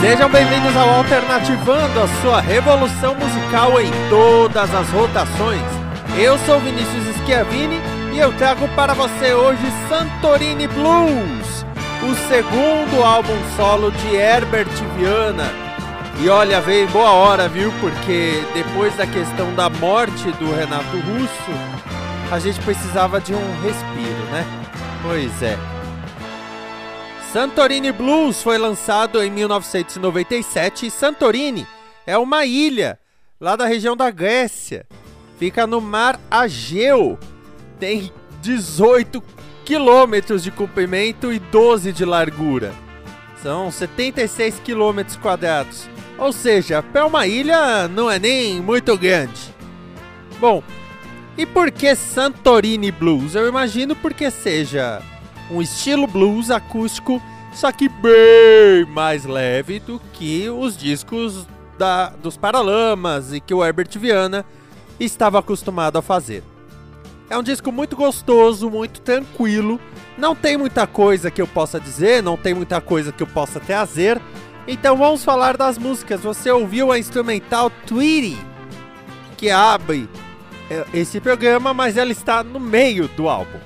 Sejam bem-vindos ao Alternativando, a sua revolução musical em todas as rotações. Eu sou Vinícius Schiavini e eu trago para você hoje Santorini Blues, o segundo álbum solo de Herbert Viana. E olha, veio boa hora, viu? Porque depois da questão da morte do Renato Russo, a gente precisava de um respiro, né? Pois é. Santorini Blues foi lançado em 1997 e Santorini é uma ilha lá da região da Grécia. Fica no mar Ageu. Tem 18 quilômetros de comprimento e 12 de largura. São 76 quilômetros quadrados. Ou seja, para uma ilha não é nem muito grande. Bom, e por que Santorini Blues? Eu imagino porque seja um estilo blues acústico, só que bem mais leve do que os discos da, dos Paralamas e que o Herbert Viana estava acostumado a fazer. É um disco muito gostoso, muito tranquilo. Não tem muita coisa que eu possa dizer, não tem muita coisa que eu possa trazer. Então vamos falar das músicas. Você ouviu a instrumental Tweety, que abre é, esse programa, mas ela está no meio do álbum.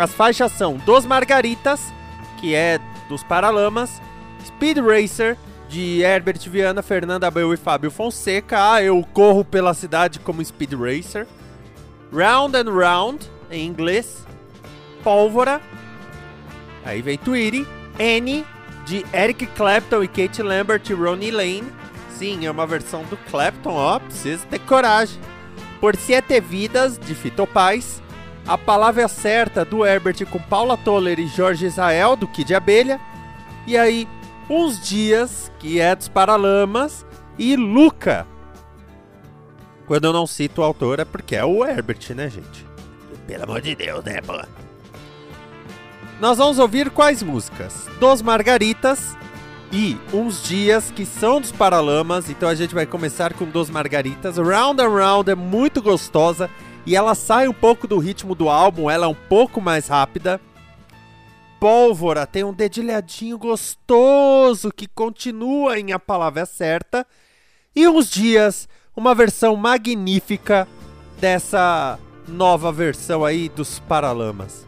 As faixas são Dos Margaritas, que é dos Paralamas, Speed Racer, de Herbert Viana, Fernanda Abreu e Fábio Fonseca. Ah, eu corro pela cidade como Speed Racer. Round and Round, em inglês. Pólvora. Aí vem Tweety. Annie, de Eric Clapton e Kate Lambert e Ronnie Lane. Sim, é uma versão do Clapton, ó, precisa ter coragem. Por Sete Vidas, de Fito Paz. A Palavra Certa, do Herbert com Paula Toller e Jorge Israel, do Kid Abelha. E aí, Uns Dias, que é dos Paralamas, e Luca. Quando eu não cito o autor é porque é o Herbert, né, gente? Pelo amor de Deus, né, pô? Nós vamos ouvir quais músicas? Dos Margaritas e Uns Dias, que são dos Paralamas. Então a gente vai começar com Dos Margaritas. Round and Round é muito gostosa e ela sai um pouco do ritmo do álbum, ela é um pouco mais rápida. Pólvora tem um dedilhadinho gostoso que continua em A Palavra Certa. E uns dias, uma versão magnífica dessa nova versão aí dos Paralamas.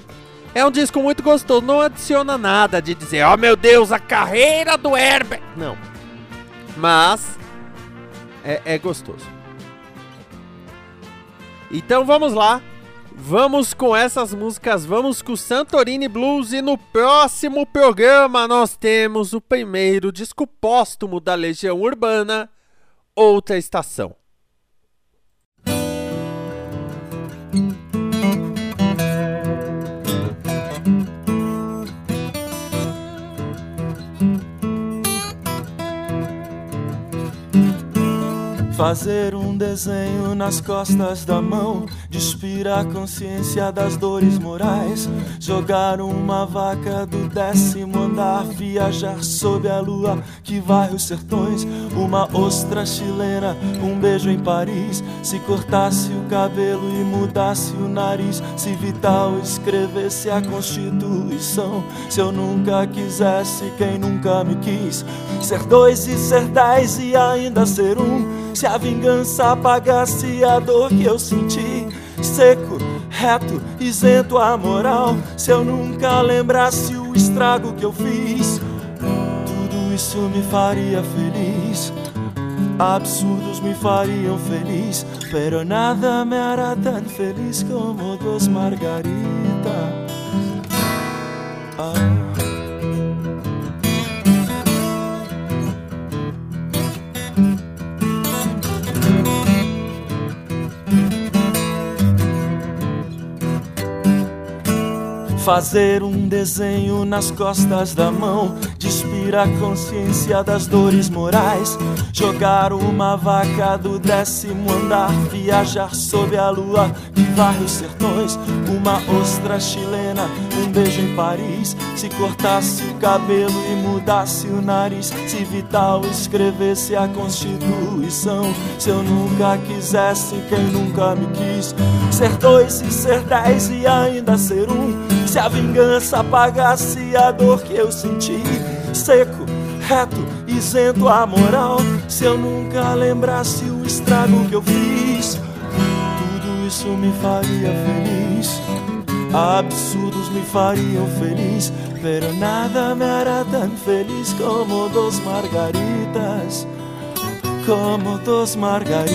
É um disco muito gostoso, não adiciona nada de dizer, oh meu Deus, a carreira do Herbert. Não. Mas é, é gostoso. Então vamos lá Vamos com essas músicas, vamos com o Santorini Blues e no próximo programa nós temos o primeiro disco póstumo da Legião Urbana, Outra Estação. Fazer um desenho nas costas da mão, despir a consciência das dores morais. Jogar uma vaca do décimo andar, viajar sob a lua que vai os sertões. Uma ostra chilena, um beijo em Paris. Se cortasse o cabelo e mudasse o nariz, se Vital escrevesse a Constituição. Se eu nunca quisesse quem nunca me quis, ser dois e ser dez e ainda ser um. Se a vingança apagasse a dor que eu senti, seco, reto, isento a moral. Se eu nunca lembrasse o estrago que eu fiz, tudo isso me faria feliz. Absurdos me fariam feliz, pero nada me hará tão feliz como dos margaritas. Fazer um desenho nas costas da mão, despir a consciência das dores morais. Jogar uma vaca do décimo andar, viajar sob a lua que varre os sertões. Uma ostra chilena, um beijo em Paris. Se cortasse o cabelo e mudasse o nariz, se Vital escrevesse a Constituição. Se eu nunca quisesse quem nunca me quis, ser dois e ser dez e ainda ser um. Se a vingança apagasse a dor que eu senti, seco, reto, isento a moral. Se eu nunca lembrasse o estrago que eu fiz, tudo isso me faria feliz. Absurdos me fariam feliz, pero nada me hará tão feliz como dos margaritas, como dos margaritas.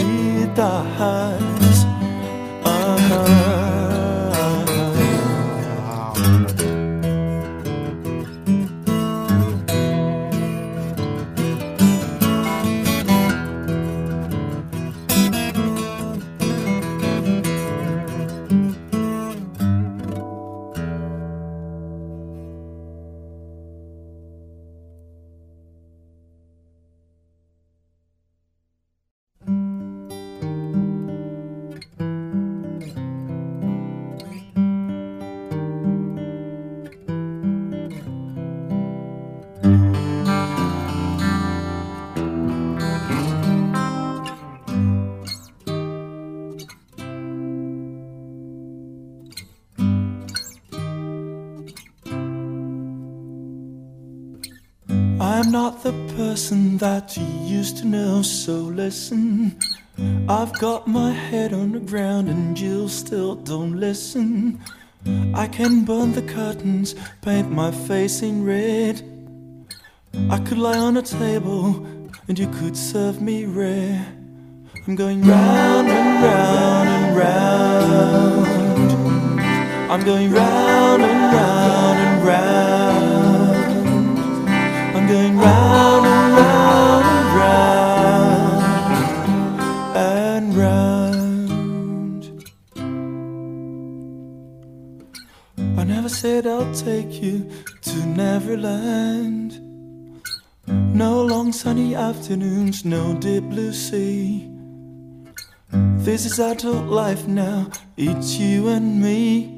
I'm not the person that you used to know, so listen. I've got my head on the ground and you still don't listen. I can burn the curtains, paint my face in red. I could lie on a table and you could serve me rare. I'm going round and round and round. I'm going round no deep blue sea. This is adult life now, it's you and me.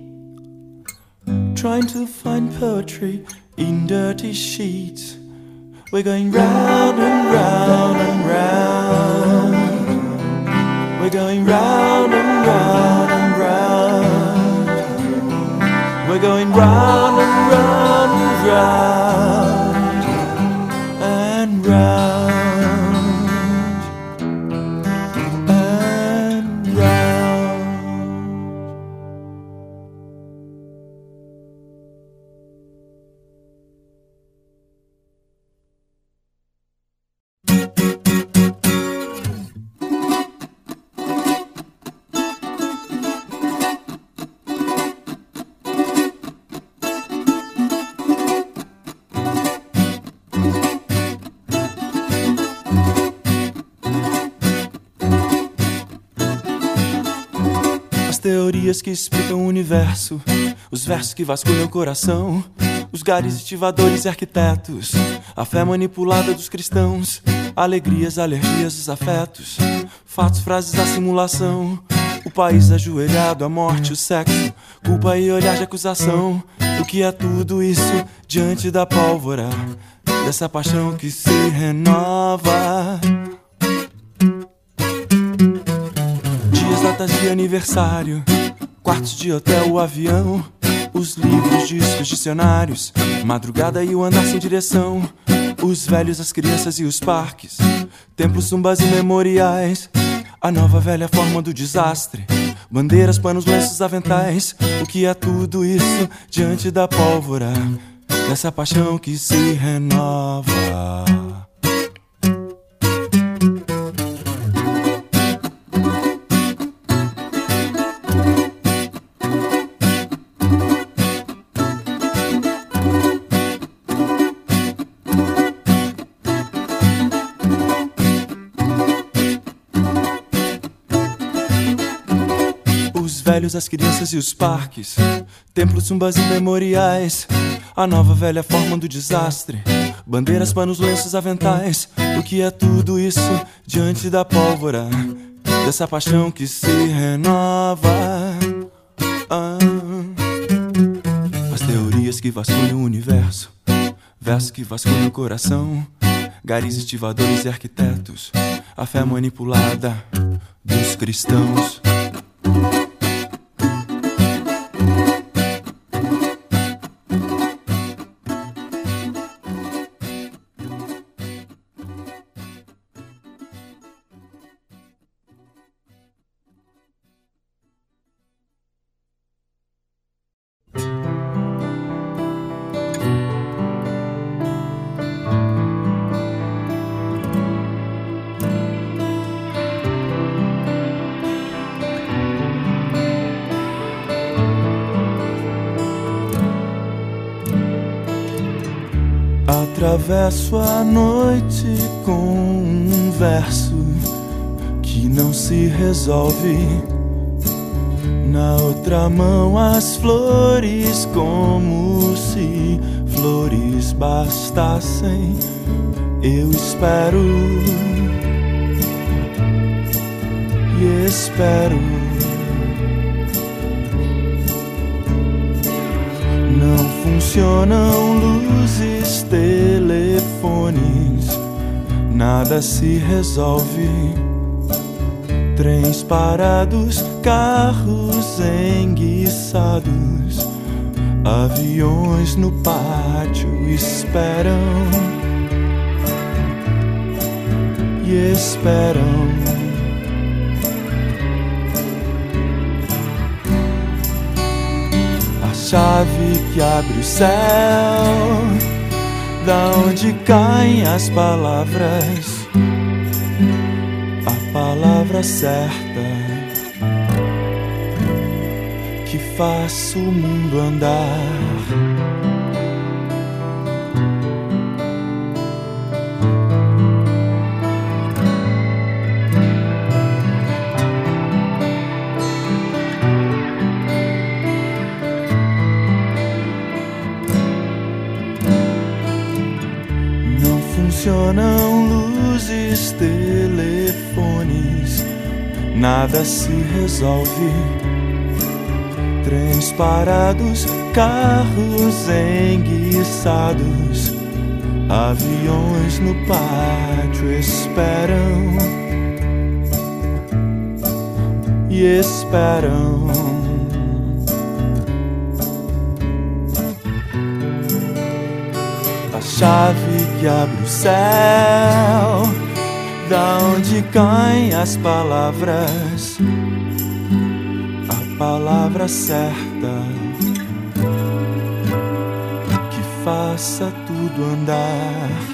Trying to find poetry in dirty sheets. We're going round and round and round. We're going round and round and round. We're going round teorias que explicam o universo, os versos que vasculham o coração, os gares estivadores e arquitetos, a fé manipulada dos cristãos, alegrias, alergias, os afetos, fatos, frases da simulação, o país ajoelhado, a morte, o sexo, culpa e olhar de acusação. O que é tudo isso diante da pólvora dessa paixão que se renova? Dias, datas de aniversário, quartos de hotel, o avião, os livros, discos, dicionários, madrugada e o andar sem direção, os velhos, as crianças e os parques, templos, zumbas e memoriais, a nova velha forma do desastre, bandeiras, panos, lenços, aventais, o que é tudo isso diante da pólvora dessa paixão que se renova? Velhos, as crianças e os parques, templos, zumbas e memoriais, a nova velha forma do desastre, bandeiras, panos, lenços, aventais. O que é tudo isso diante da pólvora dessa paixão que se renova? Ah. As teorias que vasculham o universo, versos que vasculham o coração, garis estivadores e arquitetos, a fé manipulada dos cristãos. Atravesso a noite com um verso que não se resolve. Na outra mão as flores, como se flores bastassem. Eu espero e espero. Não funcionam luzes, telefones, nada se resolve. Trens parados, carros enguiçados, aviões no pátio esperam. e esperam. A chave que abre o céu, da onde caem as palavras, a palavra certa que faça o mundo andar. Funcionam luzes, telefones, nada se resolve. Trens parados, carros enguiçados, aviões no pátio esperam e esperam. Chave que abre o céu, da onde caem as palavras, a palavra certa que faça tudo andar.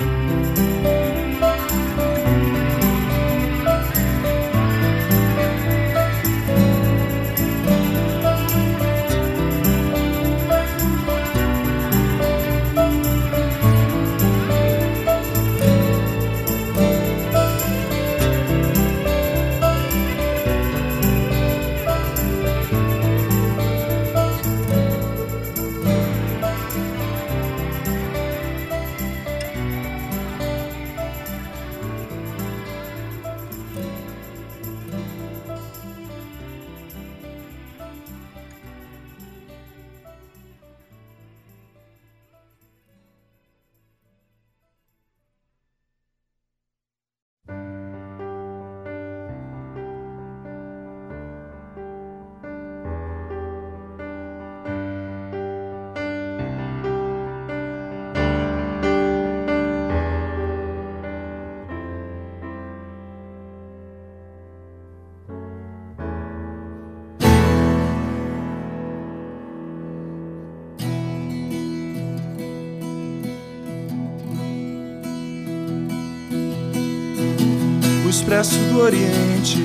Expresso do Oriente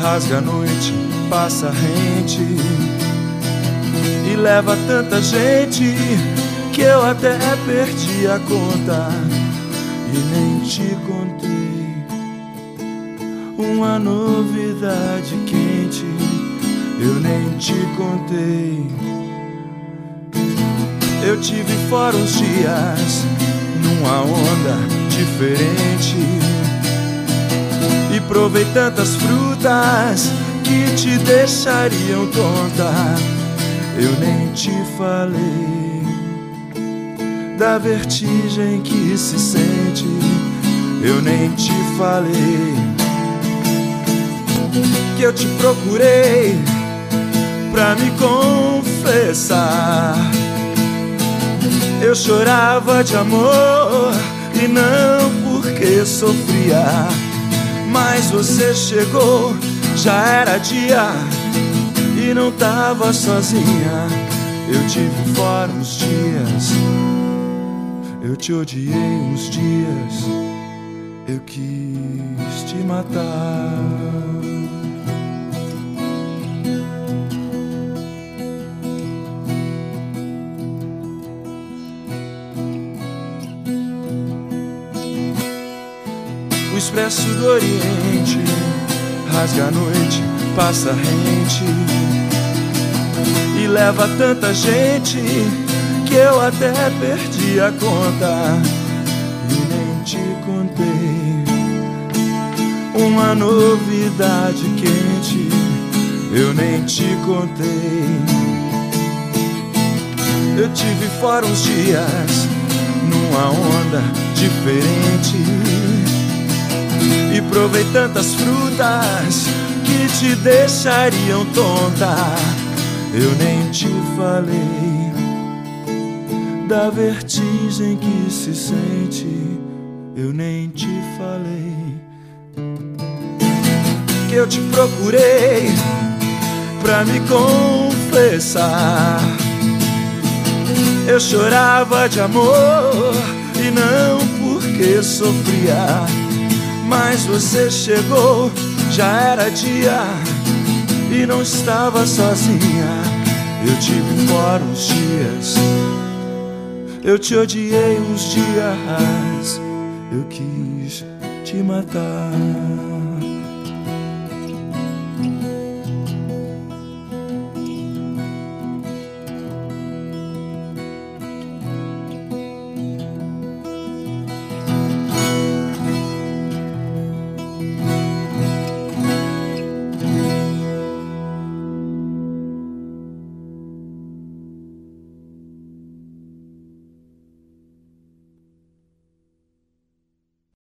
rasga a noite, passa rente e leva tanta gente que eu até perdi a conta e nem te contei uma novidade quente. Eu nem te contei. Eu tive fora uns dias numa onda diferente e provei tantas frutas que te deixariam tonta. Eu nem te falei da vertigem que se sente. Eu nem te falei que eu te procurei pra me confessar. Eu chorava de amor e não porque sofria mas você chegou, já era dia e não tava sozinha. Eu tive fora uns dias, eu te odiei uns dias, eu quis te matar. Expresso do Oriente rasga a noite, passa rente e leva tanta gente que eu até perdi a conta e nem te contei uma novidade quente. Eu nem te contei. Eu tive fora uns dias numa onda diferente provei tantas frutas que te deixariam tonta. Eu nem te falei da vertigem que se sente. Eu nem te falei eu te procurei pra me confessar. Eu chorava de amor e não porque sofria. Mas você chegou, já era dia e não estava sozinha. Eu tive fora uns dias, eu te odiei uns dias, eu quis te matar.